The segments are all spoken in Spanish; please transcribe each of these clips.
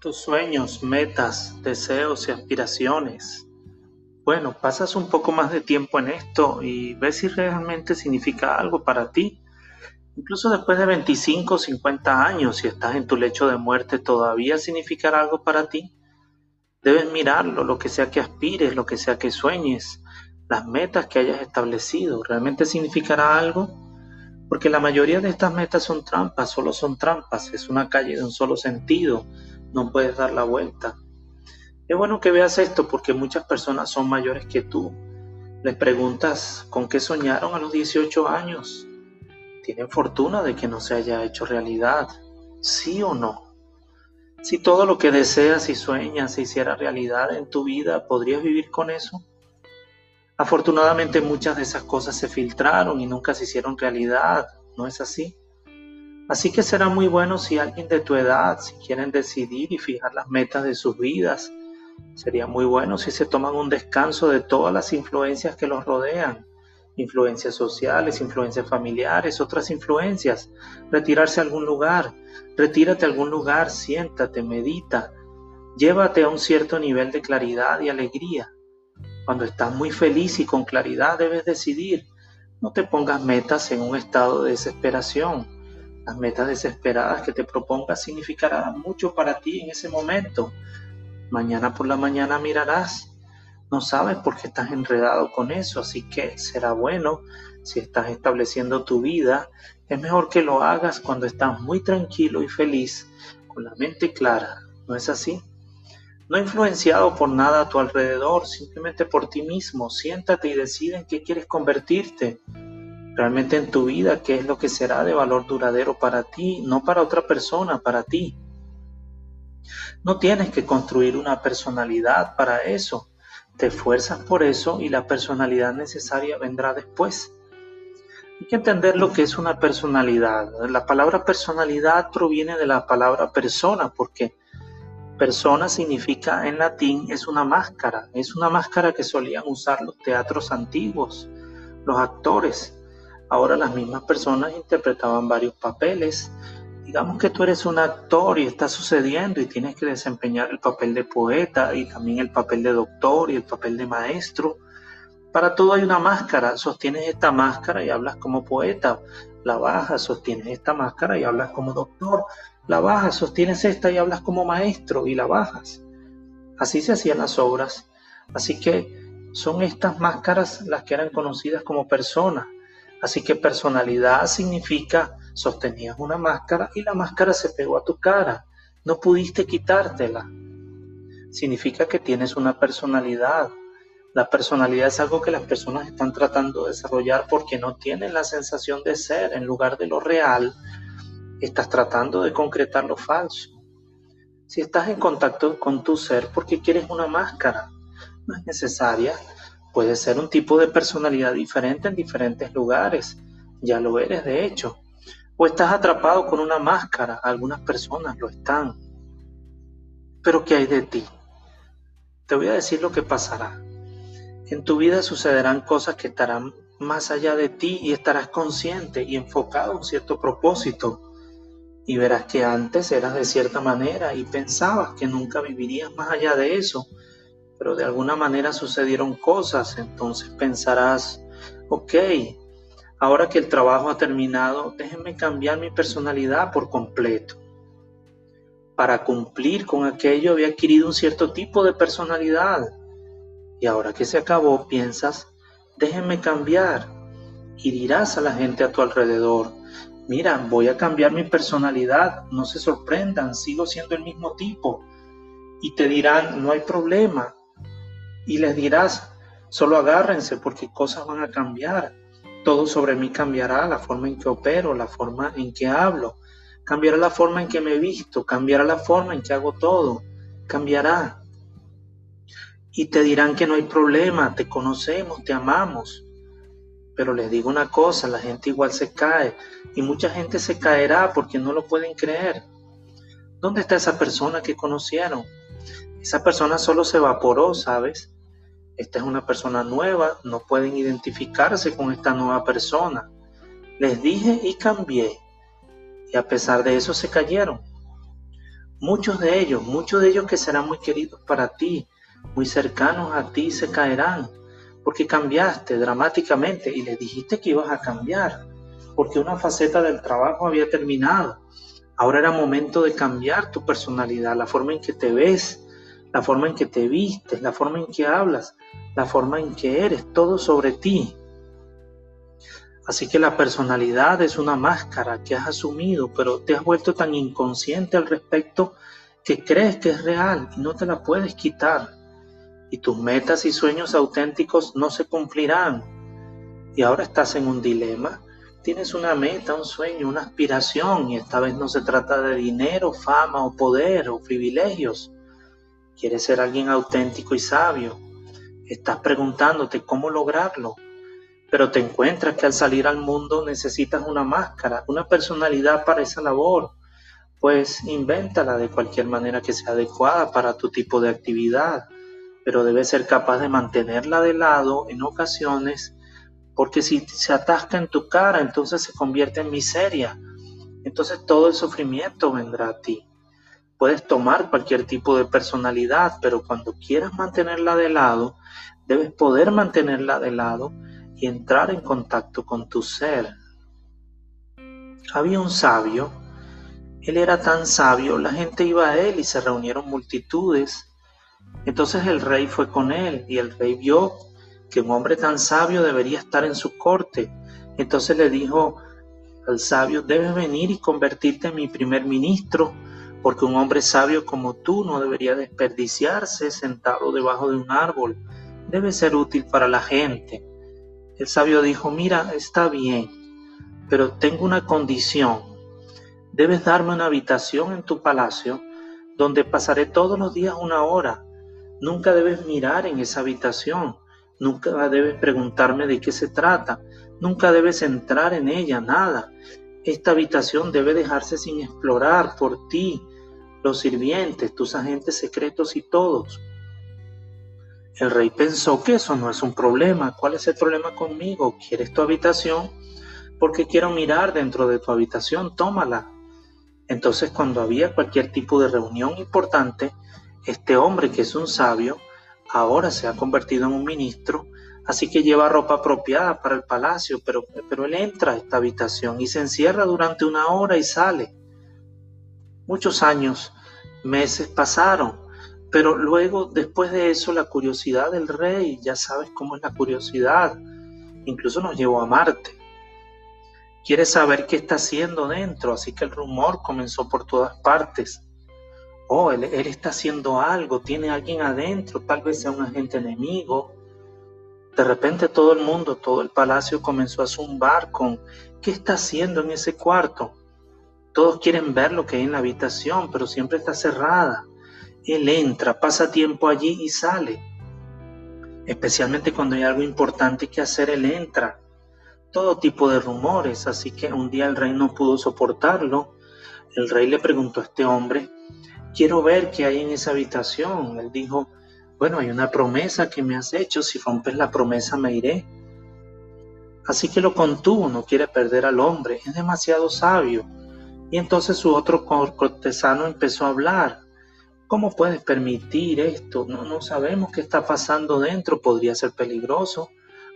tus sueños, metas, deseos y aspiraciones. Bueno, pasas un poco más de tiempo en esto y ves si realmente significa algo para ti. Incluso después de 25 o 50 años, si estás en tu lecho de muerte, todavía significará algo para ti. Debes mirarlo, lo que sea que aspires, lo que sea que sueñes, las metas que hayas establecido. ¿Realmente significará algo? Porque la mayoría de estas metas son trampas, solo son trampas, es una calle de un solo sentido, no puedes dar la vuelta. Es bueno que veas esto porque muchas personas son mayores que tú. Les preguntas con qué soñaron a los 18 años. Tienen fortuna de que no se haya hecho realidad, sí o no. Si todo lo que deseas y sueñas se hiciera realidad en tu vida, ¿podrías vivir con eso? Afortunadamente muchas de esas cosas se filtraron y nunca se hicieron realidad, ¿no es así? Así que será muy bueno si alguien de tu edad, si quieren decidir y fijar las metas de sus vidas, sería muy bueno si se toman un descanso de todas las influencias que los rodean, influencias sociales, influencias familiares, otras influencias, retirarse a algún lugar, retírate a algún lugar, siéntate, medita, llévate a un cierto nivel de claridad y alegría. Cuando estás muy feliz y con claridad debes decidir, no te pongas metas en un estado de desesperación las metas desesperadas que te propongas significarán mucho para ti en ese momento. Mañana por la mañana mirarás. No sabes por qué estás enredado con eso, así que será bueno si estás estableciendo tu vida. Es mejor que lo hagas cuando estás muy tranquilo y feliz, con la mente clara. ¿No es así? No influenciado por nada a tu alrededor, simplemente por ti mismo. Siéntate y decide en qué quieres convertirte realmente en tu vida qué es lo que será de valor duradero para ti, no para otra persona, para ti. No tienes que construir una personalidad para eso. Te esfuerzas por eso y la personalidad necesaria vendrá después. Hay que entender lo que es una personalidad. La palabra personalidad proviene de la palabra persona, porque persona significa en latín es una máscara, es una máscara que solían usar los teatros antiguos, los actores. Ahora las mismas personas interpretaban varios papeles. Digamos que tú eres un actor y está sucediendo y tienes que desempeñar el papel de poeta y también el papel de doctor y el papel de maestro. Para todo hay una máscara. Sostienes esta máscara y hablas como poeta. La bajas, sostienes esta máscara y hablas como doctor. La bajas, sostienes esta y hablas como maestro y la bajas. Así se hacían las obras. Así que son estas máscaras las que eran conocidas como personas. Así que personalidad significa sostenías una máscara y la máscara se pegó a tu cara. No pudiste quitártela. Significa que tienes una personalidad. La personalidad es algo que las personas están tratando de desarrollar porque no tienen la sensación de ser. En lugar de lo real, estás tratando de concretar lo falso. Si estás en contacto con tu ser porque quieres una máscara, no es necesaria, Puede ser un tipo de personalidad diferente en diferentes lugares, ya lo eres de hecho. O estás atrapado con una máscara, algunas personas lo están. Pero ¿qué hay de ti? Te voy a decir lo que pasará. En tu vida sucederán cosas que estarán más allá de ti y estarás consciente y enfocado en cierto propósito. Y verás que antes eras de cierta manera y pensabas que nunca vivirías más allá de eso pero de alguna manera sucedieron cosas, entonces pensarás, ok, ahora que el trabajo ha terminado, déjenme cambiar mi personalidad por completo. Para cumplir con aquello había adquirido un cierto tipo de personalidad. Y ahora que se acabó, piensas, déjenme cambiar. Y dirás a la gente a tu alrededor, mira, voy a cambiar mi personalidad, no se sorprendan, sigo siendo el mismo tipo. Y te dirán, no hay problema, y les dirás, solo agárrense porque cosas van a cambiar. Todo sobre mí cambiará, la forma en que opero, la forma en que hablo, cambiará la forma en que me visto, cambiará la forma en que hago todo, cambiará. Y te dirán que no hay problema, te conocemos, te amamos. Pero les digo una cosa, la gente igual se cae y mucha gente se caerá porque no lo pueden creer. ¿Dónde está esa persona que conocieron? Esa persona solo se evaporó, ¿sabes? Esta es una persona nueva, no pueden identificarse con esta nueva persona. Les dije y cambié. Y a pesar de eso se cayeron. Muchos de ellos, muchos de ellos que serán muy queridos para ti, muy cercanos a ti, se caerán, porque cambiaste dramáticamente y le dijiste que ibas a cambiar, porque una faceta del trabajo había terminado. Ahora era momento de cambiar tu personalidad, la forma en que te ves, la forma en que te vistes, la forma en que hablas, la forma en que eres, todo sobre ti. Así que la personalidad es una máscara que has asumido, pero te has vuelto tan inconsciente al respecto que crees que es real y no te la puedes quitar. Y tus metas y sueños auténticos no se cumplirán. Y ahora estás en un dilema. Tienes una meta, un sueño, una aspiración y esta vez no se trata de dinero, fama o poder o privilegios. Quieres ser alguien auténtico y sabio. Estás preguntándote cómo lograrlo pero te encuentras que al salir al mundo necesitas una máscara, una personalidad para esa labor, pues invéntala de cualquier manera que sea adecuada para tu tipo de actividad, pero debes ser capaz de mantenerla de lado en ocasiones, porque si se atasca en tu cara, entonces se convierte en miseria, entonces todo el sufrimiento vendrá a ti. Puedes tomar cualquier tipo de personalidad, pero cuando quieras mantenerla de lado, debes poder mantenerla de lado y entrar en contacto con tu ser. Había un sabio, él era tan sabio, la gente iba a él y se reunieron multitudes. Entonces el rey fue con él y el rey vio que un hombre tan sabio debería estar en su corte. Entonces le dijo al sabio, debes venir y convertirte en mi primer ministro, porque un hombre sabio como tú no debería desperdiciarse sentado debajo de un árbol, debe ser útil para la gente. El sabio dijo, mira, está bien, pero tengo una condición. Debes darme una habitación en tu palacio donde pasaré todos los días una hora. Nunca debes mirar en esa habitación. Nunca debes preguntarme de qué se trata. Nunca debes entrar en ella, nada. Esta habitación debe dejarse sin explorar por ti, los sirvientes, tus agentes secretos y todos. El rey pensó que eso no es un problema. ¿Cuál es el problema conmigo? ¿Quieres tu habitación? Porque quiero mirar dentro de tu habitación, tómala. Entonces cuando había cualquier tipo de reunión importante, este hombre que es un sabio, ahora se ha convertido en un ministro, así que lleva ropa apropiada para el palacio, pero, pero él entra a esta habitación y se encierra durante una hora y sale. Muchos años, meses pasaron pero luego, después de eso, la curiosidad del rey, ya sabes cómo es la curiosidad, incluso nos llevó a Marte. Quiere saber qué está haciendo dentro, así que el rumor comenzó por todas partes. Oh, él, está haciendo algo, tiene alguien adentro, tal vez sea un agente enemigo. De repente todo el mundo, todo el palacio comenzó a zumbar con ¿qué está haciendo en ese cuarto? Todos quieren ver lo que hay en la habitación, pero siempre está cerrada. Él entra, pasa tiempo allí y sale. Especialmente cuando hay algo importante que hacer, Él entra. Todo tipo de rumores, así que un día el rey no pudo soportarlo. El rey le preguntó a este hombre, quiero ver qué hay en esa habitación. Él dijo, bueno, hay una promesa que me has hecho, si rompes la promesa me iré. Así que lo contuvo, no quiere perder al hombre, es demasiado sabio. Y entonces su otro cortesano empezó a hablar. ¿Cómo puedes permitir esto? No, no sabemos qué está pasando dentro. Podría ser peligroso,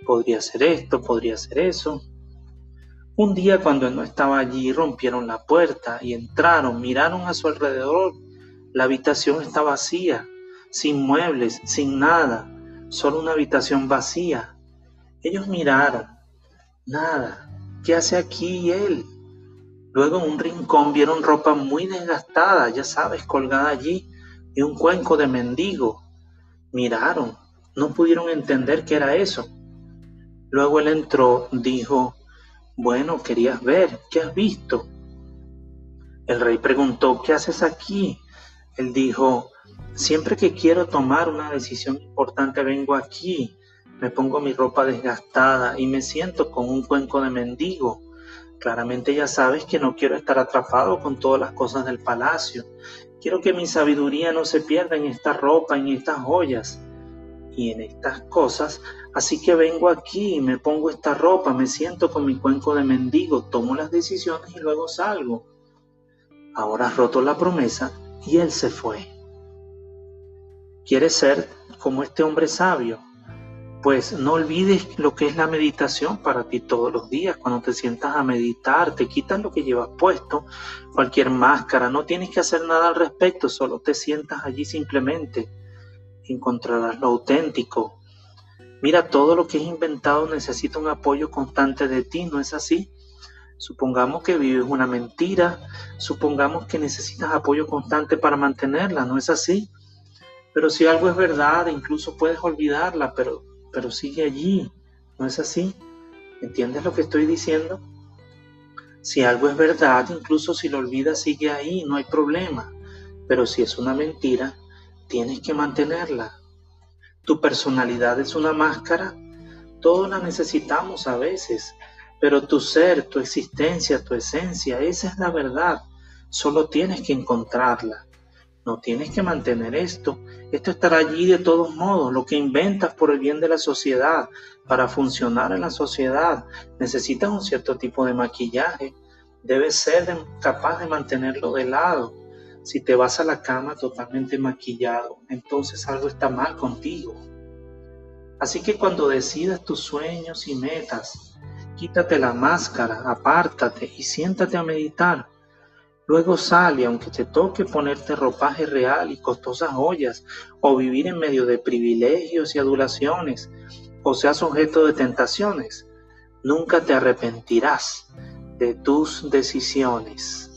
podría ser esto, podría ser eso. Un día cuando él no estaba allí, rompieron la puerta y entraron, miraron a su alrededor. La habitación está vacía, sin muebles, sin nada, solo una habitación vacía. Ellos miraron, nada, ¿qué hace aquí él? Luego en un rincón vieron ropa muy desgastada, ya sabes, colgada allí, y un cuenco de mendigo. Miraron, no pudieron entender qué era eso. Luego él entró, dijo, bueno, querías ver, ¿qué has visto? El rey preguntó, ¿qué haces aquí? Él dijo, siempre que quiero tomar una decisión importante vengo aquí, me pongo mi ropa desgastada y me siento con un cuenco de mendigo. Claramente ya sabes que no quiero estar atrapado con todas las cosas del palacio. Quiero que mi sabiduría no se pierda en esta ropa, en estas joyas y en estas cosas. Así que vengo aquí me pongo esta ropa, me siento con mi cuenco de mendigo, tomo las decisiones y luego salgo. Ahora roto la promesa, y él se fue. ¿Quieres ser como este hombre sabio? Pues no olvides lo que es la meditación para ti todos los días. Cuando te sientas a meditar, te quitas lo que llevas puesto, cualquier máscara, no tienes que hacer nada al respecto, solo te sientas allí simplemente. Encontrarás lo auténtico. Mira, todo lo que es inventado necesita un apoyo constante de ti, ¿no es así? Supongamos que vives una mentira, supongamos que necesitas apoyo constante para mantenerla, ¿no es así? Pero si algo es verdad, incluso puedes olvidarla, pero, pero sigue allí. ¿No es así? ¿Entiendes lo que estoy diciendo? Si algo es verdad, incluso si lo olvidas, sigue ahí, no hay problema. Pero si es una mentira, tienes que mantenerla. Tu personalidad es una máscara. Todos la necesitamos a veces, pero tu ser, tu existencia, tu esencia, esa es la verdad. Solo tienes que encontrarla. No tienes que mantener esto. Esto estará allí de todos modos. Lo que inventas por el bien de la sociedad, para funcionar en la sociedad, necesitas un cierto tipo de maquillaje. Debes ser capaz de mantenerlo de lado. Si te vas a la cama totalmente maquillado, entonces algo está mal contigo. Así que cuando decidas tus sueños y metas, quítate la máscara, apártate y siéntate a meditar Luego sale, aunque te toque ponerte ropaje real y costosas joyas, o vivir en medio de privilegios y adulaciones, o seas objeto de tentaciones, nunca te arrepentirás de tus decisiones.